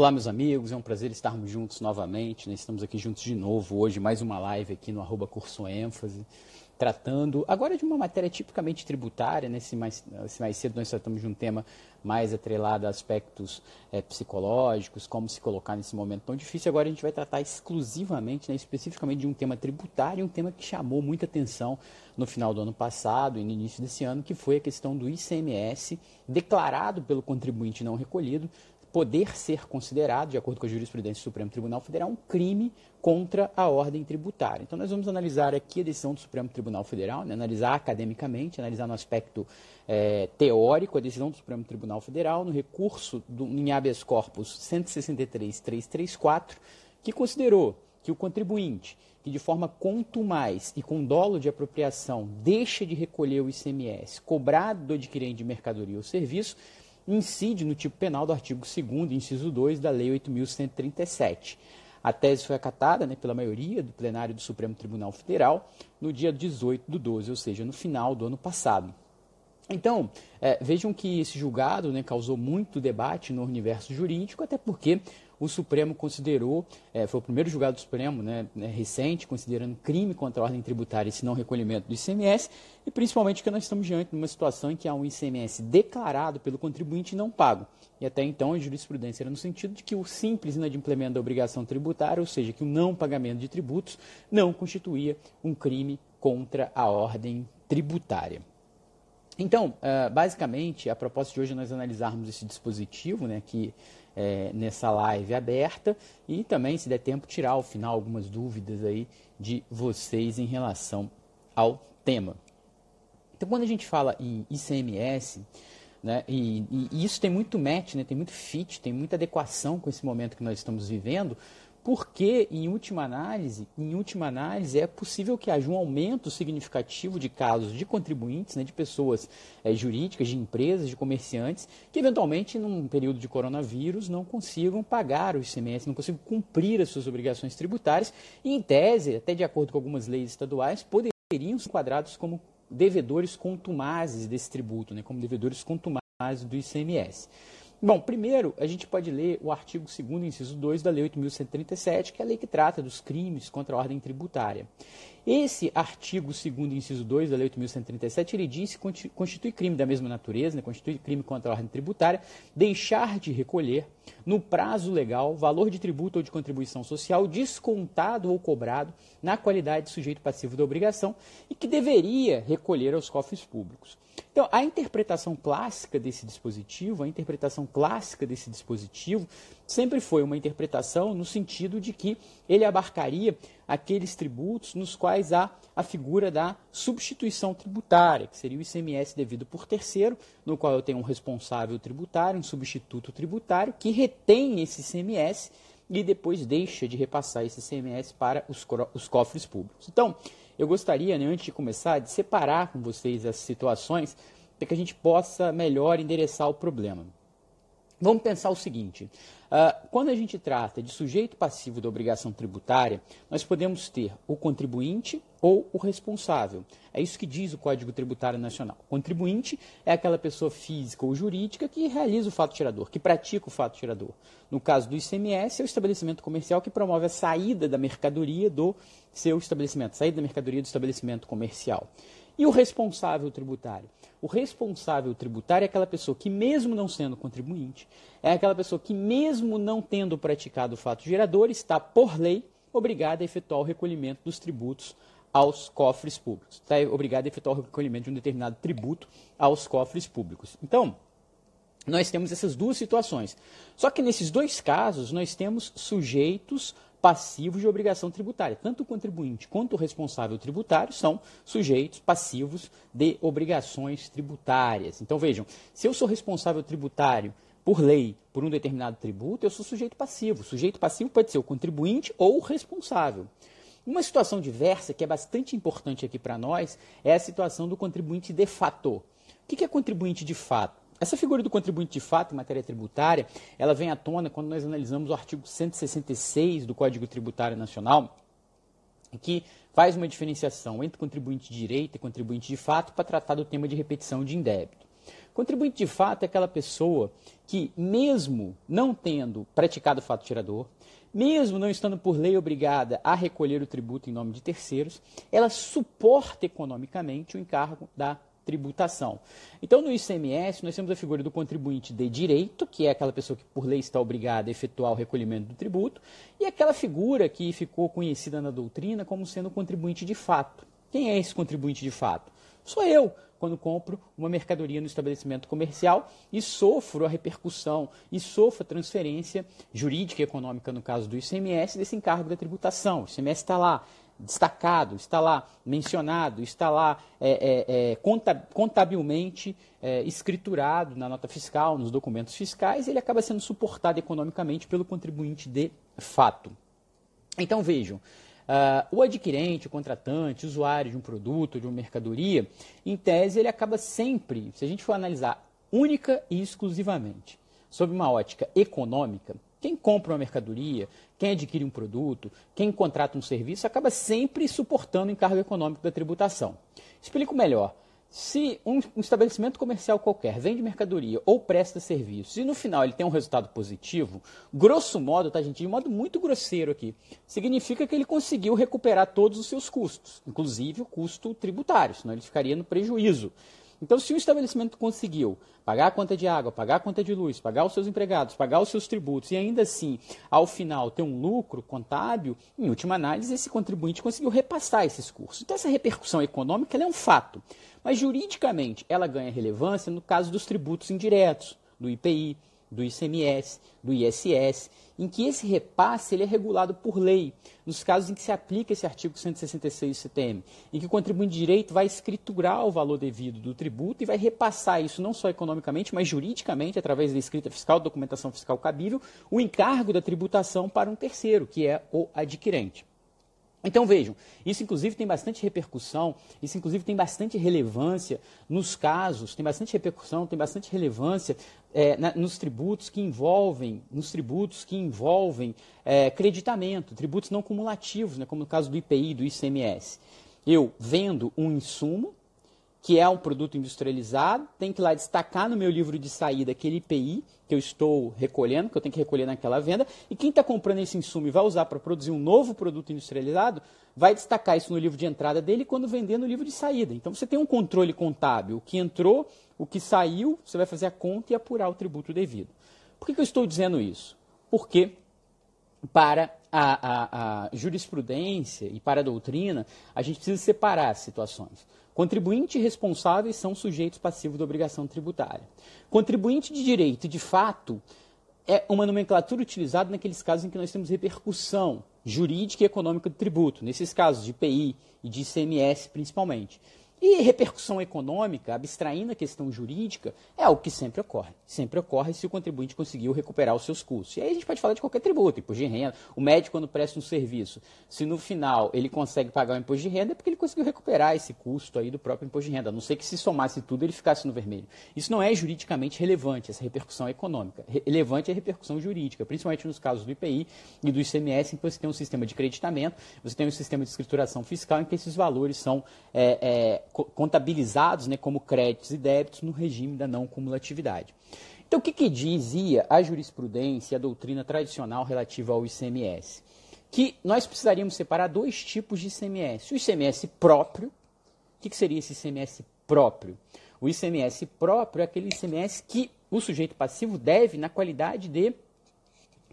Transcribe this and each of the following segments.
Olá, meus amigos, é um prazer estarmos juntos novamente. Né? Estamos aqui juntos de novo hoje, mais uma live aqui no arroba Curso ênfase, tratando agora de uma matéria tipicamente tributária. Né? mais, mais cedo nós tratamos de um tema mais atrelado a aspectos é, psicológicos, como se colocar nesse momento tão difícil. Agora a gente vai tratar exclusivamente, né, especificamente de um tema tributário, um tema que chamou muita atenção no final do ano passado e no início desse ano, que foi a questão do ICMS declarado pelo contribuinte não recolhido poder ser considerado, de acordo com a jurisprudência do Supremo Tribunal Federal, um crime contra a ordem tributária. Então, nós vamos analisar aqui a decisão do Supremo Tribunal Federal, né, analisar academicamente, analisar no aspecto é, teórico a decisão do Supremo Tribunal Federal no recurso do, em habeas corpus 163.334, que considerou que o contribuinte que de forma contumaz e com dolo de apropriação deixa de recolher o ICMS cobrado do adquirente de mercadoria ou serviço, incide no tipo penal do artigo 2 inciso 2 da Lei 8.137. A tese foi acatada né, pela maioria do plenário do Supremo Tribunal Federal no dia 18 do 12, ou seja, no final do ano passado. Então, é, vejam que esse julgado né, causou muito debate no universo jurídico, até porque o Supremo considerou, é, foi o primeiro julgado do Supremo né, né, recente, considerando crime contra a ordem tributária esse não recolhimento do ICMS, e principalmente que nós estamos diante de uma situação em que há um ICMS declarado pelo contribuinte não pago. E até então a jurisprudência era no sentido de que o simples inadimplemento da obrigação tributária, ou seja, que o não pagamento de tributos, não constituía um crime contra a ordem tributária. Então, uh, basicamente, a proposta de hoje é nós analisarmos esse dispositivo, né, que é, nessa live aberta e também, se der tempo, tirar ao final algumas dúvidas aí de vocês em relação ao tema. Então, quando a gente fala em ICMS, né, e, e isso tem muito match, né, tem muito fit, tem muita adequação com esse momento que nós estamos vivendo, porque, em última análise, em última análise, é possível que haja um aumento significativo de casos de contribuintes, né, de pessoas é, jurídicas, de empresas, de comerciantes, que eventualmente, num período de coronavírus, não consigam pagar o ICMS, não consigam cumprir as suas obrigações tributárias, e, em tese, até de acordo com algumas leis estaduais, poderiam ser enquadrados como devedores contumazes desse tributo, né, como devedores contumazes do ICMS. Bom, primeiro, a gente pode ler o artigo 2 inciso 2 da Lei 8.137, que é a lei que trata dos crimes contra a ordem tributária. Esse artigo 2 inciso 2 da Lei 8.137, ele diz que constitui crime da mesma natureza, né, constitui crime contra a ordem tributária, deixar de recolher, no prazo legal, valor de tributo ou de contribuição social descontado ou cobrado na qualidade de sujeito passivo da obrigação e que deveria recolher aos cofres públicos. Então, a interpretação clássica desse dispositivo, a interpretação clássica desse dispositivo sempre foi uma interpretação no sentido de que ele abarcaria aqueles tributos nos quais há a figura da substituição tributária, que seria o ICMS devido por terceiro, no qual eu tenho um responsável tributário, um substituto tributário, que retém esse ICMS e depois deixa de repassar esse ICMS para os, os cofres públicos. Então, eu gostaria, né, antes de começar, de separar com vocês as situações para que a gente possa melhor endereçar o problema. Vamos pensar o seguinte: uh, quando a gente trata de sujeito passivo da obrigação tributária, nós podemos ter o contribuinte ou o responsável. É isso que diz o Código Tributário Nacional. O contribuinte é aquela pessoa física ou jurídica que realiza o fato tirador, que pratica o fato tirador. No caso do ICMS, é o estabelecimento comercial que promove a saída da mercadoria do seu estabelecimento, saída da mercadoria do estabelecimento comercial. E o responsável tributário? O responsável tributário é aquela pessoa que, mesmo não sendo contribuinte, é aquela pessoa que, mesmo não tendo praticado o fato gerador, está, por lei, obrigada a efetuar o recolhimento dos tributos aos cofres públicos. Está obrigado a efetuar o recolhimento de um determinado tributo aos cofres públicos. Então, nós temos essas duas situações. Só que nesses dois casos, nós temos sujeitos passivos de obrigação tributária. Tanto o contribuinte quanto o responsável tributário são sujeitos passivos de obrigações tributárias. Então vejam, se eu sou responsável tributário por lei por um determinado tributo, eu sou sujeito passivo. Sujeito passivo pode ser o contribuinte ou o responsável. Uma situação diversa que é bastante importante aqui para nós é a situação do contribuinte de fato. O que é contribuinte de fato? Essa figura do contribuinte de fato em matéria tributária, ela vem à tona quando nós analisamos o artigo 166 do Código Tributário Nacional, que faz uma diferenciação entre contribuinte de direito e contribuinte de fato para tratar do tema de repetição de indébito. Contribuinte de fato é aquela pessoa que, mesmo não tendo praticado o fato tirador, mesmo não estando por lei obrigada a recolher o tributo em nome de terceiros, ela suporta economicamente o encargo da tributação. Então, no ICMS, nós temos a figura do contribuinte de direito, que é aquela pessoa que por lei está obrigada a efetuar o recolhimento do tributo, e aquela figura que ficou conhecida na doutrina como sendo o contribuinte de fato. Quem é esse contribuinte de fato? Sou eu, quando compro uma mercadoria no estabelecimento comercial e sofro a repercussão e sofro a transferência jurídica e econômica, no caso do ICMS, desse encargo da tributação. O ICMS está lá destacado, está lá mencionado, está lá é, é, é, contabilmente é, escriturado na nota fiscal, nos documentos fiscais, ele acaba sendo suportado economicamente pelo contribuinte de fato. Então vejam, Uh, o adquirente, o contratante, o usuário de um produto, de uma mercadoria, em tese, ele acaba sempre, se a gente for analisar única e exclusivamente sob uma ótica econômica, quem compra uma mercadoria, quem adquire um produto, quem contrata um serviço, acaba sempre suportando o encargo econômico da tributação. Explico melhor. Se um, estabelecimento comercial qualquer vende mercadoria ou presta serviços e no final ele tem um resultado positivo, grosso modo, tá gente, de modo muito grosseiro aqui, significa que ele conseguiu recuperar todos os seus custos, inclusive o custo tributário, senão ele ficaria no prejuízo. Então, se o estabelecimento conseguiu pagar a conta de água, pagar a conta de luz, pagar os seus empregados, pagar os seus tributos e ainda assim, ao final, ter um lucro contábil, em última análise, esse contribuinte conseguiu repassar esses custos. Então, essa repercussão econômica é um fato. Mas, juridicamente, ela ganha relevância no caso dos tributos indiretos, do IPI, do ICMS, do ISS, em que esse repasse ele é regulado por lei, nos casos em que se aplica esse artigo 166 do CTM, em que o contribuinte de direito vai escriturar o valor devido do tributo e vai repassar isso não só economicamente, mas juridicamente, através da escrita fiscal, documentação fiscal cabível, o encargo da tributação para um terceiro, que é o adquirente. Então vejam, isso inclusive tem bastante repercussão, isso inclusive tem bastante relevância nos casos, tem bastante repercussão, tem bastante relevância é, na, nos tributos que envolvem, nos tributos que envolvem é, creditamento, tributos não cumulativos, né, como no caso do IPI, do ICMS. Eu vendo um insumo, que é um produto industrializado, tem que lá destacar no meu livro de saída aquele IPI que eu estou recolhendo, que eu tenho que recolher naquela venda, e quem está comprando esse insumo e vai usar para produzir um novo produto industrializado, vai destacar isso no livro de entrada dele quando vender no livro de saída. Então você tem um controle contábil, o que entrou, o que saiu, você vai fazer a conta e apurar o tributo devido. Por que, que eu estou dizendo isso? Porque para a, a, a jurisprudência e para a doutrina, a gente precisa separar as situações. Contribuinte e responsáveis são sujeitos passivos da obrigação tributária. Contribuinte de direito, de fato, é uma nomenclatura utilizada naqueles casos em que nós temos repercussão jurídica e econômica do tributo, nesses casos de IPI e de ICMS principalmente. E repercussão econômica, abstraindo a questão jurídica, é algo que sempre ocorre. Sempre ocorre se o contribuinte conseguiu recuperar os seus custos. E aí a gente pode falar de qualquer tributo, imposto de renda. O médico, quando presta um serviço, se no final ele consegue pagar o imposto de renda, é porque ele conseguiu recuperar esse custo aí do próprio imposto de renda. A não ser que se somasse tudo ele ficasse no vermelho. Isso não é juridicamente relevante, essa repercussão econômica. Relevante é a repercussão jurídica, principalmente nos casos do IPI e do ICMS, em que você tem um sistema de creditamento, você tem um sistema de escrituração fiscal em que esses valores são é, é, contabilizados né, como créditos e débitos no regime da não cumulatividade. Então, o que, que dizia a jurisprudência e a doutrina tradicional relativa ao ICMS? Que nós precisaríamos separar dois tipos de ICMS. O ICMS próprio, o que, que seria esse ICMS próprio? O ICMS próprio é aquele ICMS que o sujeito passivo deve na qualidade de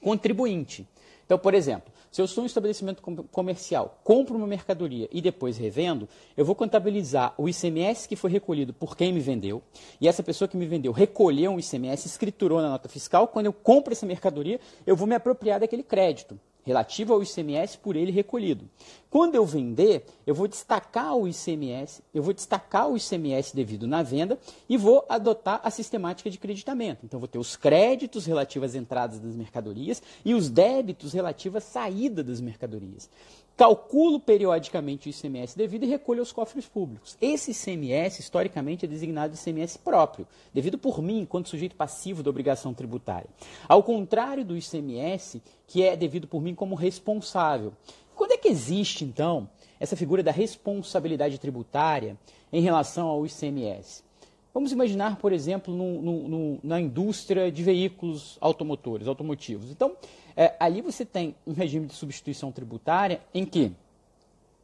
contribuinte. Então, por exemplo, se eu sou um estabelecimento comercial, compro uma mercadoria e depois revendo, eu vou contabilizar o ICMS que foi recolhido por quem me vendeu, e essa pessoa que me vendeu recolheu um ICMS, escriturou na nota fiscal, quando eu compro essa mercadoria, eu vou me apropriar daquele crédito relativa ao ICMS por ele recolhido. Quando eu vender, eu vou destacar o ICMS, eu vou destacar o ICMS devido na venda e vou adotar a sistemática de creditamento. Então, vou ter os créditos relativos às entradas das mercadorias e os débitos relativos à saída das mercadorias calculo periodicamente o ICMS devido e recolho aos cofres públicos. Esse ICMS, historicamente, é designado de ICMS próprio, devido por mim, enquanto sujeito passivo da obrigação tributária. Ao contrário do ICMS, que é devido por mim como responsável. Quando é que existe, então, essa figura da responsabilidade tributária em relação ao ICMS? Vamos imaginar, por exemplo, no, no, no, na indústria de veículos automotores, automotivos. Então, é, ali você tem um regime de substituição tributária em que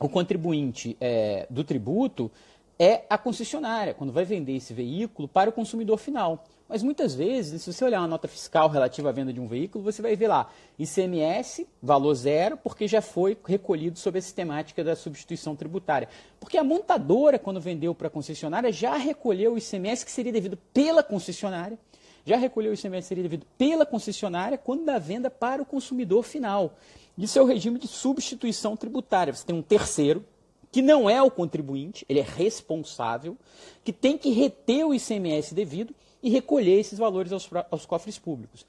o contribuinte é, do tributo é a concessionária, quando vai vender esse veículo para o consumidor final. Mas muitas vezes, se você olhar uma nota fiscal relativa à venda de um veículo, você vai ver lá ICMS, valor zero, porque já foi recolhido sob a sistemática da substituição tributária. Porque a montadora, quando vendeu para a concessionária, já recolheu o ICMS que seria devido pela concessionária, já recolheu o ICMS que seria devido pela concessionária quando da venda para o consumidor final. Isso é o regime de substituição tributária. Você tem um terceiro, que não é o contribuinte, ele é responsável, que tem que reter o ICMS devido e recolher esses valores aos, aos cofres públicos.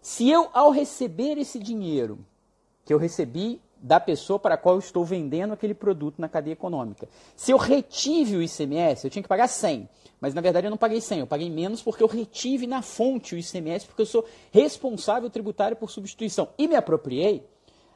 Se eu, ao receber esse dinheiro, que eu recebi da pessoa para a qual eu estou vendendo aquele produto na cadeia econômica. Se eu retive o ICMS, eu tinha que pagar 100, mas na verdade eu não paguei 100, eu paguei menos porque eu retive na fonte o ICMS, porque eu sou responsável tributário por substituição e me apropriei,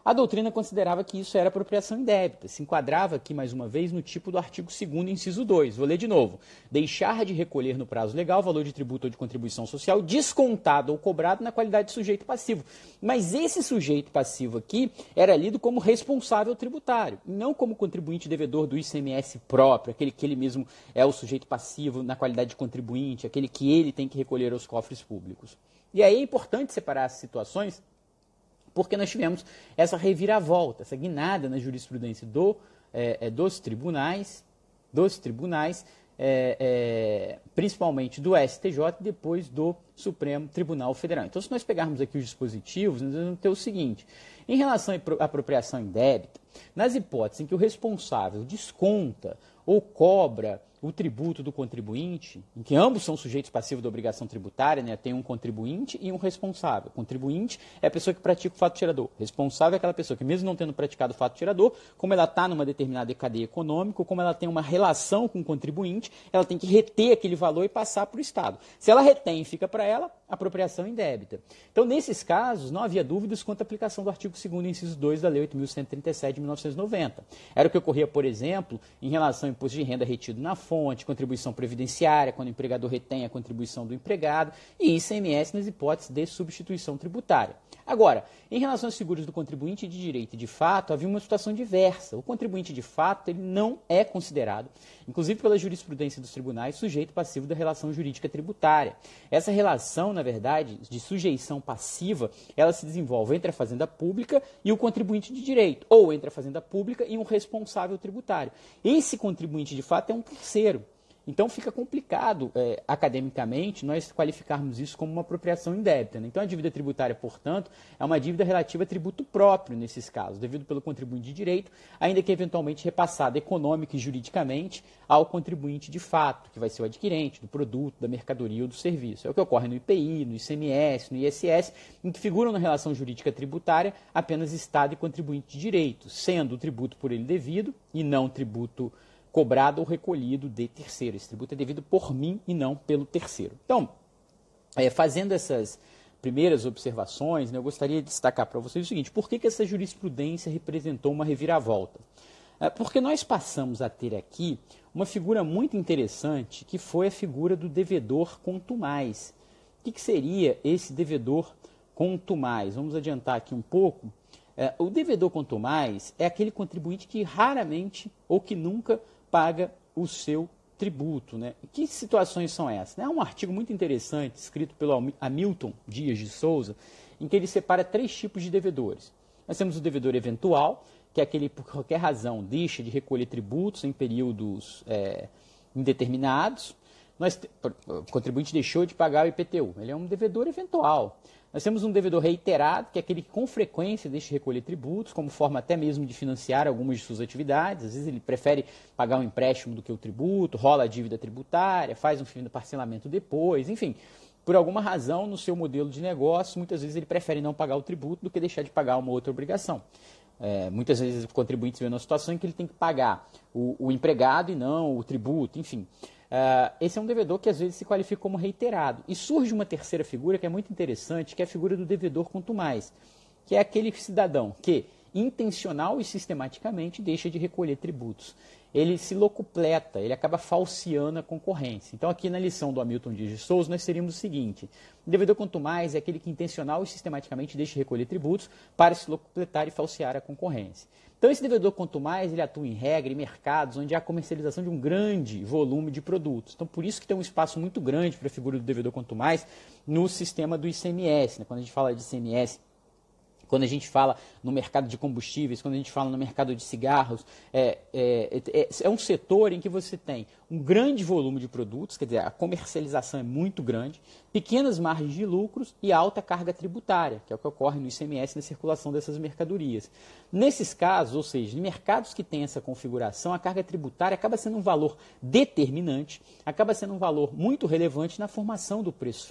a doutrina considerava que isso era apropriação indébita. Se enquadrava aqui, mais uma vez, no tipo do artigo 2 inciso 2. Vou ler de novo. Deixar de recolher no prazo legal valor de tributo ou de contribuição social descontado ou cobrado na qualidade de sujeito passivo. Mas esse sujeito passivo aqui era lido como responsável tributário, não como contribuinte devedor do ICMS próprio, aquele que ele mesmo é o sujeito passivo na qualidade de contribuinte, aquele que ele tem que recolher aos cofres públicos. E aí é importante separar as situações porque nós tivemos essa reviravolta, essa guinada na jurisprudência do, é, é, dos tribunais, dos tribunais, é, é principalmente do STJ e depois do Supremo Tribunal Federal. Então, se nós pegarmos aqui os dispositivos, nós vamos ter o seguinte: em relação à apropriação indébita, nas hipóteses em que o responsável desconta ou cobra o tributo do contribuinte, em que ambos são sujeitos passivos da obrigação tributária, né? tem um contribuinte e um responsável. Contribuinte é a pessoa que pratica o fato tirador. Responsável é aquela pessoa que, mesmo não tendo praticado o fato tirador, como ela está numa determinada cadeia econômica, como ela tem uma relação com o contribuinte, ela tem que reter aquele valor e passar para o Estado. Se ela retém e fica para ela, apropriação indébita. Então, nesses casos, não havia dúvidas quanto à aplicação do artigo 2 inciso 2 da Lei 8.137 de 1990. Era o que ocorria, por exemplo, em relação ao imposto de renda retido na fonte, contribuição previdenciária, quando o empregador retém a contribuição do empregado, e ICMS nas hipóteses de substituição tributária. Agora, em relação aos seguros do contribuinte de direito e de fato, havia uma situação diversa. O contribuinte de fato ele não é considerado, inclusive pela jurisprudência dos tribunais, sujeito passivo da relação jurídica tributária. Essa relação, na verdade, de sujeição passiva, ela se desenvolve entre a fazenda pública e o contribuinte de direito, ou entre a fazenda pública e um responsável tributário. Esse contribuinte de fato é um terceiro. Então fica complicado é, academicamente nós qualificarmos isso como uma apropriação indébita. Né? Então a dívida tributária, portanto, é uma dívida relativa a tributo próprio nesses casos, devido pelo contribuinte de direito, ainda que eventualmente repassada econômica e juridicamente ao contribuinte de fato, que vai ser o adquirente do produto, da mercadoria ou do serviço. É o que ocorre no IPI, no ICMS, no ISS, em que figuram na relação jurídica tributária apenas Estado e contribuinte de direito, sendo o tributo por ele devido e não tributo cobrado ou recolhido de terceiro. Esse tributo é devido por mim e não pelo terceiro. Então, é, fazendo essas primeiras observações, né, eu gostaria de destacar para vocês o seguinte: por que, que essa jurisprudência representou uma reviravolta? É, porque nós passamos a ter aqui uma figura muito interessante, que foi a figura do devedor contumaz. O que, que seria esse devedor contumaz? Vamos adiantar aqui um pouco. É, o devedor contumaz é aquele contribuinte que raramente ou que nunca paga o seu tributo. Né? Que situações são essas? É um artigo muito interessante, escrito pelo Hamilton Dias de Souza, em que ele separa três tipos de devedores. Nós temos o devedor eventual, que é aquele por qualquer razão deixa de recolher tributos em períodos é, indeterminados. Nós, o contribuinte deixou de pagar o IPTU. Ele é um devedor eventual. Nós temos um devedor reiterado, que é aquele que com frequência deixa de recolher tributos, como forma até mesmo de financiar algumas de suas atividades. Às vezes ele prefere pagar um empréstimo do que o tributo, rola a dívida tributária, faz um fim do parcelamento depois, enfim. Por alguma razão, no seu modelo de negócio, muitas vezes ele prefere não pagar o tributo do que deixar de pagar uma outra obrigação. É, muitas vezes o contribuinte vê numa situação em que ele tem que pagar o, o empregado e não o tributo, enfim. Uh, esse é um devedor que às vezes se qualifica como reiterado. E surge uma terceira figura que é muito interessante, que é a figura do devedor quanto mais, que é aquele cidadão que intencional e sistematicamente deixa de recolher tributos. Ele se locupleta, ele acaba falseando a concorrência. Então, aqui na lição do Hamilton Dias de Souza, nós teríamos o seguinte: o devedor quanto mais é aquele que intencional e sistematicamente deixa de recolher tributos para se locupletar e falsear a concorrência. Então, esse devedor quanto mais ele atua em regra, em mercados onde há comercialização de um grande volume de produtos. Então, por isso que tem um espaço muito grande para a figura do devedor quanto mais no sistema do ICMS. Né? Quando a gente fala de ICMS, quando a gente fala no mercado de combustíveis, quando a gente fala no mercado de cigarros, é, é, é, é, um setor em que você tem um grande volume de produtos, quer dizer, a comercialização é muito grande, pequenas margens de lucros e alta carga tributária, que é o que ocorre no ICMS na circulação dessas mercadorias. Nesses casos, ou seja, em mercados que têm essa configuração, a carga tributária acaba sendo um valor determinante, acaba sendo um valor muito relevante na formação do preço final.